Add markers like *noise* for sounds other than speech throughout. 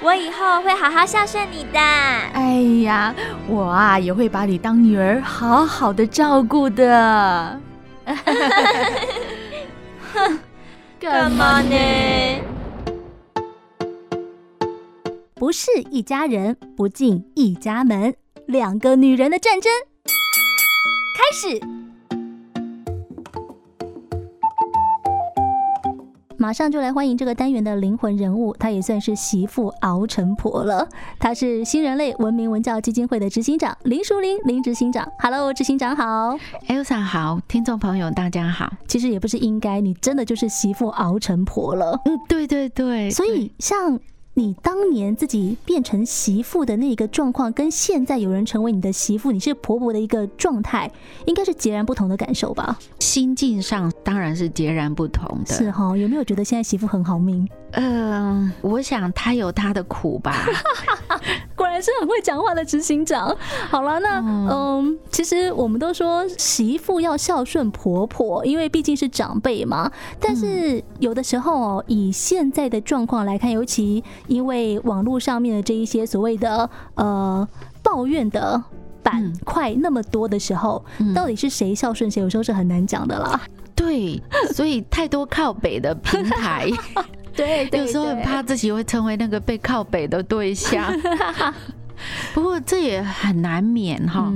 我以后会好好孝顺你的。哎呀，我啊也会把你当女儿，好好的照顾的。*laughs* 哼，干嘛呢？不是一家人，不进一家门。两个女人的战争开始。马上就来欢迎这个单元的灵魂人物，她也算是媳妇熬成婆了。她是新人类文明文教基金会的执行长林淑玲林执行长。Hello，执行长好，Elsa 好，听众朋友大家好。其实也不是应该，你真的就是媳妇熬成婆了。嗯，对对对。所以像。你当年自己变成媳妇的那个状况，跟现在有人成为你的媳妇，你是婆婆的一个状态，应该是截然不同的感受吧？心境上当然是截然不同的。是哈，有没有觉得现在媳妇很好命？嗯、呃，我想她有她的苦吧。*laughs* 果然是很会讲话的执行长。好了，那嗯、呃，其实我们都说媳妇要孝顺婆婆，因为毕竟是长辈嘛。但是有的时候哦，以现在的状况来看，尤其因为网络上面的这一些所谓的呃抱怨的板块那么多的时候，嗯、到底是谁孝顺谁，有时候是很难讲的啦。对，*laughs* 所以太多靠北的平台，对，*laughs* 对，对，有时候很怕自己会成为那个被靠北的对象。*laughs* 不过这也很难免哈，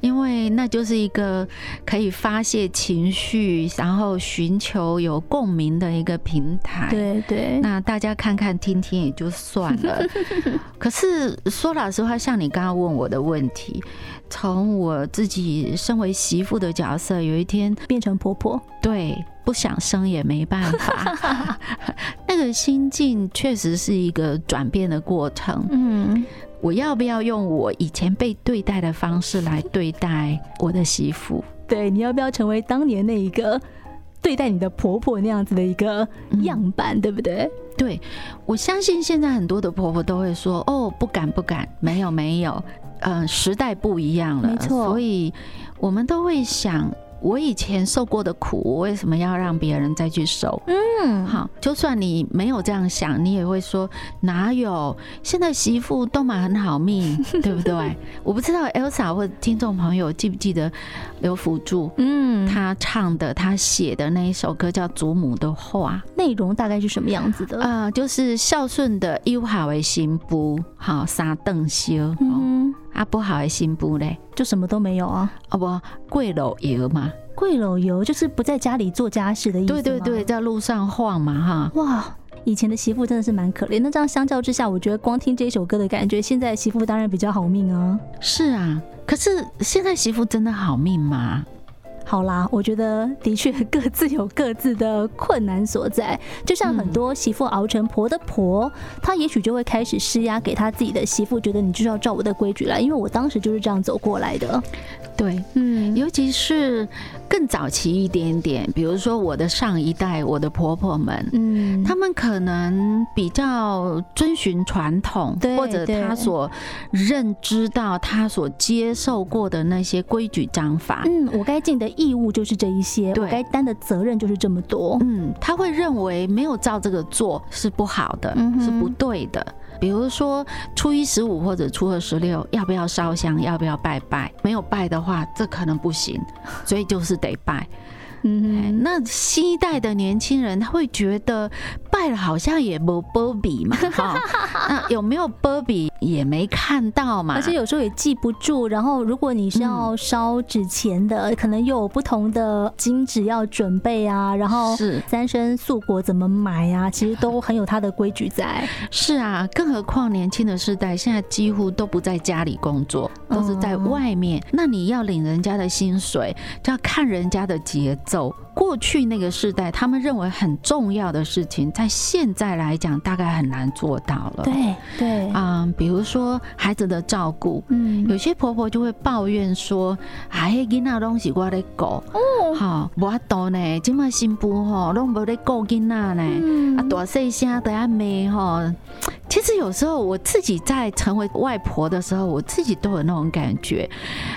因为那就是一个可以发泄情绪，然后寻求有共鸣的一个平台。对对，那大家看看听听也就算了。*laughs* 可是说老实话，像你刚刚问我的问题，从我自己身为媳妇的角色，有一天变成婆婆，对，不想生也没办法。*laughs* 那个心境确实是一个转变的过程。嗯。我要不要用我以前被对待的方式来对待我的媳妇？对，你要不要成为当年那一个对待你的婆婆那样子的一个样板，嗯、对不对？对，我相信现在很多的婆婆都会说：“哦，不敢，不敢，没有，没有。”嗯，时代不一样了，没错。所以我们都会想。我以前受过的苦，我为什么要让别人再去受？嗯，好，就算你没有这样想，你也会说哪有？现在媳妇都蛮很好命，*laughs* 对不对？我不知道 Elsa 或听众朋友记不记得刘福助，嗯，他唱的、他写的那一首歌叫《祖母的话》，内容大概是什么样子的？啊、呃，就是孝顺的友好的媳妇，好撒邓修。嗯。啊，不好的新妇嘞，就什么都没有啊！哦不，贵楼游嘛，贵楼游就是不在家里做家事的意思。对对对，在路上晃嘛哈。哇，以前的媳妇真的是蛮可怜。那这样相较之下，我觉得光听这首歌的感觉，现在媳妇当然比较好命啊。是啊，可是现在媳妇真的好命吗？好啦，我觉得的确 *laughs* 各自有各自的困难所在。就像很多媳妇熬成婆的婆，她也许就会开始施压给她自己的媳妇，觉得你就是要照我的规矩来，因为我当时就是这样走过来的。对，嗯，尤其是更早期一点点，比如说我的上一代，我的婆婆们，嗯，他们可能比较遵循传统，对，或者他所认知到、他所接受过的那些规矩章法。嗯，我该尽的义务就是这一些，对，我该担的责任就是这么多。嗯，他会认为没有照这个做是不好的，嗯、是不对的。比如说初一十五或者初二十六，要不要烧香？要不要拜拜？没有拜的话，这可能不行，*laughs* 所以就是得拜。嗯，那新一代的年轻人他会觉得拜了好像也没保庇嘛，*laughs* 哈，那有没有保庇也没看到嘛，而且有时候也记不住。然后如果你是要烧纸钱的，可能又有不同的金纸要准备啊，然后是三生素果怎么买啊，其实都很有它的规矩在。是啊，更何况年轻的世代现在几乎都不在家里工作，都是在外面。那你要领人家的薪水，就要看人家的节奏。走过去那个时代，他们认为很重要的事情，在现在来讲，大概很难做到了。对对啊、嗯，比如说孩子的照顾，嗯，有些婆婆就会抱怨说：“哎，给那东西我的狗。”哦，好，无法度呢，今麦新妇吼，拢无咧顾囡仔呢，嗯、啊，大细声都要骂吼。其实有时候我自己在成为外婆的时候，我自己都有那种感觉。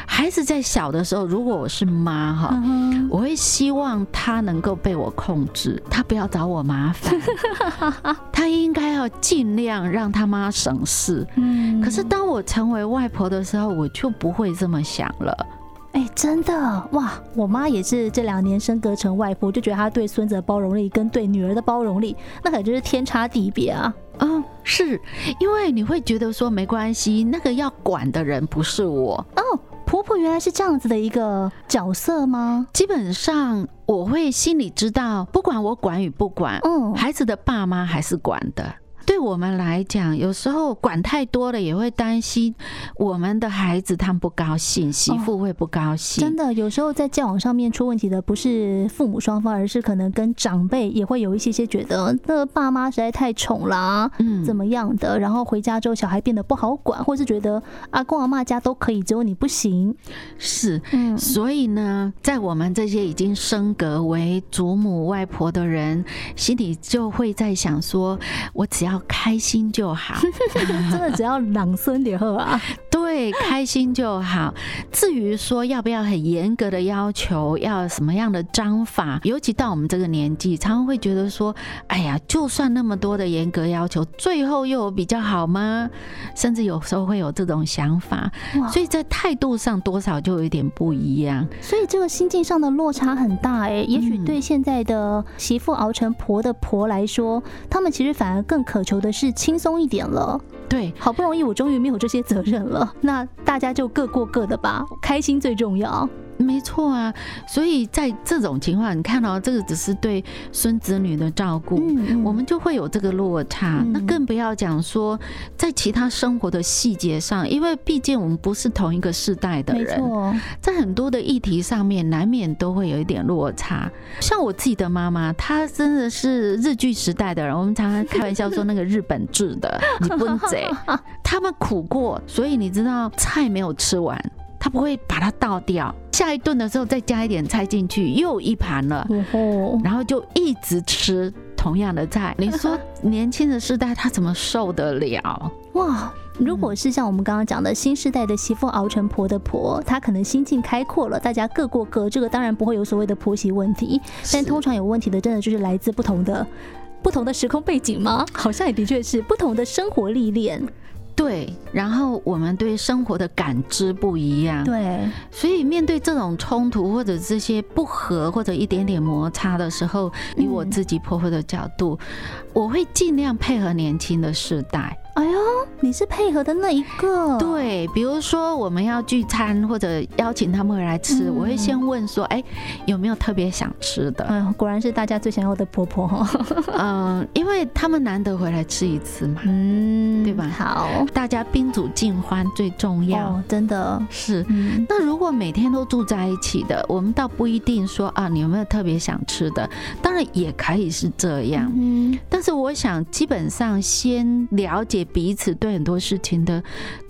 孩子在小的时候，如果我是妈哈，我会希望他能够被我控制，他不要找我麻烦，*laughs* 他应该要尽量让他妈省事。嗯可是当我成为外婆的时候，我就不会这么想了。哎、欸，真的哇！我妈也是这两年升格成外婆，就觉得她对孙子的包容力跟对女儿的包容力，那可就是天差地别啊！嗯，是因为你会觉得说没关系，那个要管的人不是我哦。婆婆原来是这样子的一个角色吗？基本上我会心里知道，不管我管与不管，嗯，孩子的爸妈还是管的。对我们来讲，有时候管太多了，也会担心我们的孩子他们不高兴，媳妇会不高兴。哦，真的，有时候在交往上面出问题的不是父母双方，而是可能跟长辈也会有一些些觉得那个爸妈实在太宠啦，嗯，怎么样的？然后回家之后小孩变得不好管，或是觉得阿公阿妈家都可以，只有你不行。是，嗯，所以呢，在我们这些已经升格为祖母外婆的人，心里就会在想说，我只要。开心就好，*laughs* 真的只要朗声点喝啊，对，开心就好。至于说要不要很严格的要求，要什么样的章法，尤其到我们这个年纪，常常会觉得说，哎呀，就算那么多的严格要求，最后又有比较好吗？甚至有时候会有这种想法，所以在态度上多少就有一点不一样。所以这个心境上的落差很大哎、欸，也许对现在的媳妇熬成婆的婆来说，他们其实反而更渴。求的是轻松一点了，对，好不容易我终于没有这些责任了，那大家就各过各的吧，开心最重要。没错啊，所以在这种情况，你看到这个只是对孙子女的照顾，我们就会有这个落差。嗯、那更不要讲说在其他生活的细节上，因为毕竟我们不是同一个世代的人，没错，在很多的议题上面，难免都会有一点落差。像我自己的妈妈，她真的是日剧时代的人，我们常常开玩笑说那个日本制的日本贼，*laughs* 他们苦过，所以你知道菜没有吃完。他不会把它倒掉，下一顿的时候再加一点菜进去，又一盘了，然后就一直吃同样的菜。*laughs* 你说年轻的世代他怎么受得了？哇！如果是像我们刚刚讲的新世代的媳妇熬成婆的婆，她可能心境开阔了，大家各过各，这个当然不会有所谓的婆媳问题。但通常有问题的，真的就是来自不同的不同的时空背景吗？好像也的确是不同的生活历练。对，然后我们对生活的感知不一样，对，所以面对这种冲突或者这些不和或者一点点摩擦的时候，以我自己婆婆的角度，嗯、我会尽量配合年轻的时代。哎呦，你是配合的那一个。对，比如说我们要聚餐或者邀请他们回来吃，嗯、我会先问说，哎，有没有特别想吃的？嗯，果然是大家最想要的婆婆哈。*laughs* 嗯，因为他们难得回来吃一次嘛，嗯，对吧？好，大家宾主尽欢最重要，哦、真的是。嗯、那如果每天都住在一起的，我们倒不一定说啊，你有没有特别想吃的？当然也可以是这样。嗯，但是我想基本上先了解。彼此对很多事情的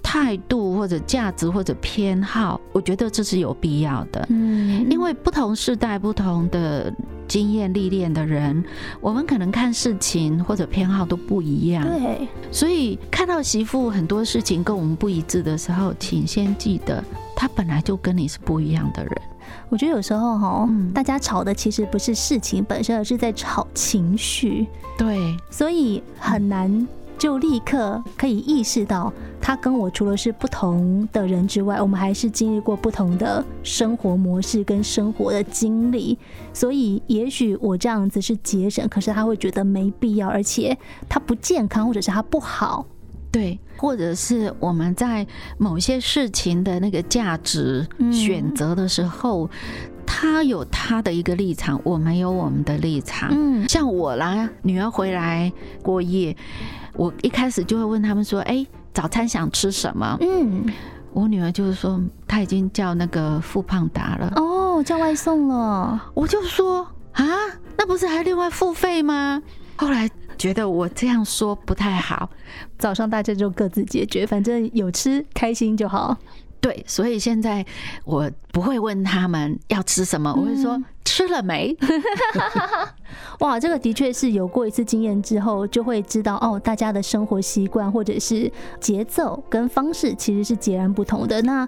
态度或者价值或者偏好，我觉得这是有必要的。嗯，因为不同世代、不同的经验历练的人，我们可能看事情或者偏好都不一样。对，所以看到媳妇很多事情跟我们不一致的时候，请先记得，他本来就跟你是不一样的人。我觉得有时候哈，大家吵的其实不是事情本身，而是在吵情绪。对，所以很难。就立刻可以意识到，他跟我除了是不同的人之外，我们还是经历过不同的生活模式跟生活的经历。所以，也许我这样子是节省，可是他会觉得没必要，而且他不健康，或者是他不好。对，或者是我们在某些事情的那个价值选择的时候，他有他的一个立场，我们有我们的立场。嗯，像我啦，女儿回来过夜。我一开始就会问他们说：“哎，早餐想吃什么？”嗯，我女儿就是说，她已经叫那个富胖达了。哦，叫外送了。我就说啊，那不是还另外付费吗？后来觉得我这样说不太好，早上大家就各自解决，反正有吃开心就好。对，所以现在我不会问他们要吃什么，我会说、嗯、吃了没。*laughs* 哇，这个的确是有过一次经验之后，就会知道哦，大家的生活习惯或者是节奏跟方式其实是截然不同的。那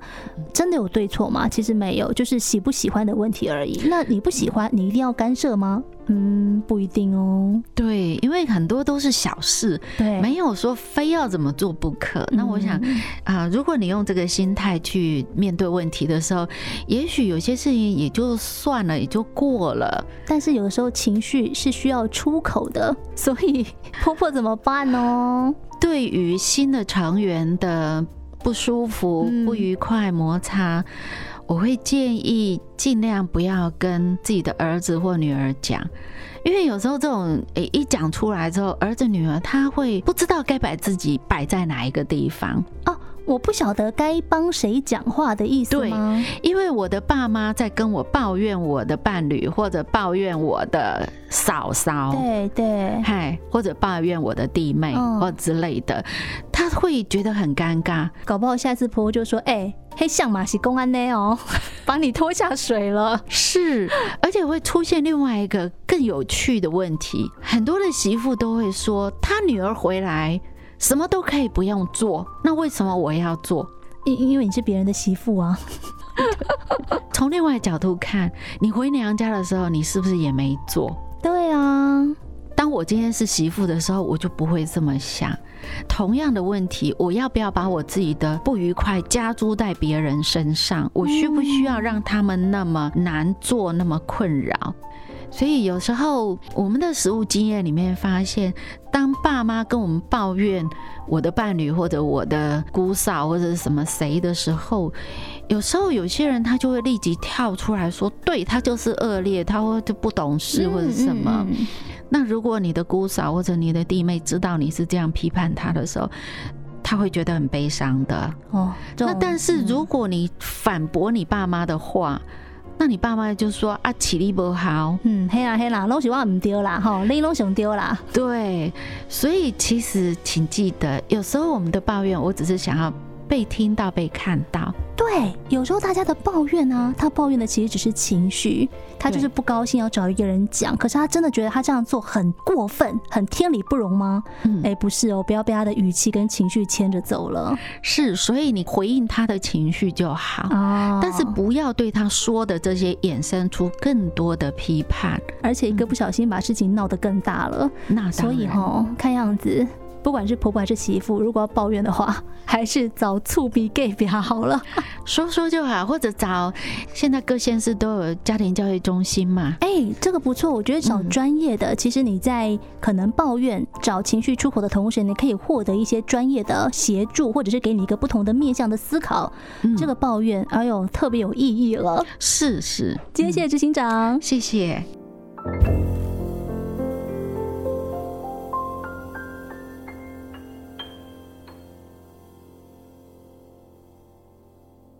真的有对错吗？其实没有，就是喜不喜欢的问题而已。那你不喜欢，你一定要干涉吗？嗯，不一定哦。对，因为很多都是小事，对，没有说非要怎么做不可。那我想啊，如果你用这个心态去面对问题的时候，也许有些事情也就算了，也就过了。但是有的时候情绪是需要出口的，所以婆婆怎么办呢？对于新的成员的不舒服、不愉快、摩擦。我会建议尽量不要跟自己的儿子或女儿讲，因为有时候这种诶一讲出来之后，儿子女儿他会不知道该把自己摆在哪一个地方哦。我不晓得该帮谁讲话的意思吗？对，因为我的爸妈在跟我抱怨我的伴侣，或者抱怨我的嫂嫂，对对，嗨，或者抱怨我的弟妹或之类的，他会觉得很尴尬。搞不好下次婆婆就说：“哎，黑象马是公安呢哦，*laughs* 把你拖下水了。”是，而且会出现另外一个更有趣的问题，很多的媳妇都会说，她女儿回来。什么都可以不用做，那为什么我要做？因因为你是别人的媳妇啊。*laughs* 从另外角度看，你回娘家的时候，你是不是也没做？对啊。当我今天是媳妇的时候，我就不会这么想。同样的问题，我要不要把我自己的不愉快加诸在别人身上？我需不需要让他们那么难做，那么困扰？所以有时候我们的实务经验里面发现，当爸妈跟我们抱怨我的伴侣或者我的姑嫂或者什么谁的时候，有时候有些人他就会立即跳出来说，对，他就是恶劣，他会就不懂事或者什么。那如果你的姑嫂或者你的弟妹知道你是这样批判他的时候，他会觉得很悲伤的。哦，那但是如果你反驳你爸妈的话，那你爸妈就说啊，体力不好，嗯，嘿啦嘿啦，拢是我唔丢啦，吼，你拢想丢啦，对，所以其实请记得，有时候我们的抱怨，我只是想要。被听到，被看到，对，有时候大家的抱怨呢、啊，他抱怨的其实只是情绪，他就是不高兴，要找一个人讲。可是他真的觉得他这样做很过分，很天理不容吗？嗯，哎，不是哦，不要被他的语气跟情绪牵着走了。是，所以你回应他的情绪就好，哦，但是不要对他说的这些衍生出更多的批判，而且一个不小心把事情闹得更大了。那所以哦，看样子。不管是婆婆还是媳妇，如果要抱怨的话，还是找厝边隔壁好了，*laughs* 说说就好，或者找现在各县市都有家庭教育中心嘛。哎、欸，这个不错，我觉得找专业的，嗯、其实你在可能抱怨、找情绪出口的同时，你可以获得一些专业的协助，或者是给你一个不同的面向的思考。嗯、这个抱怨，哎呦，特别有意义了。是是，今天谢谢执行长，谢谢。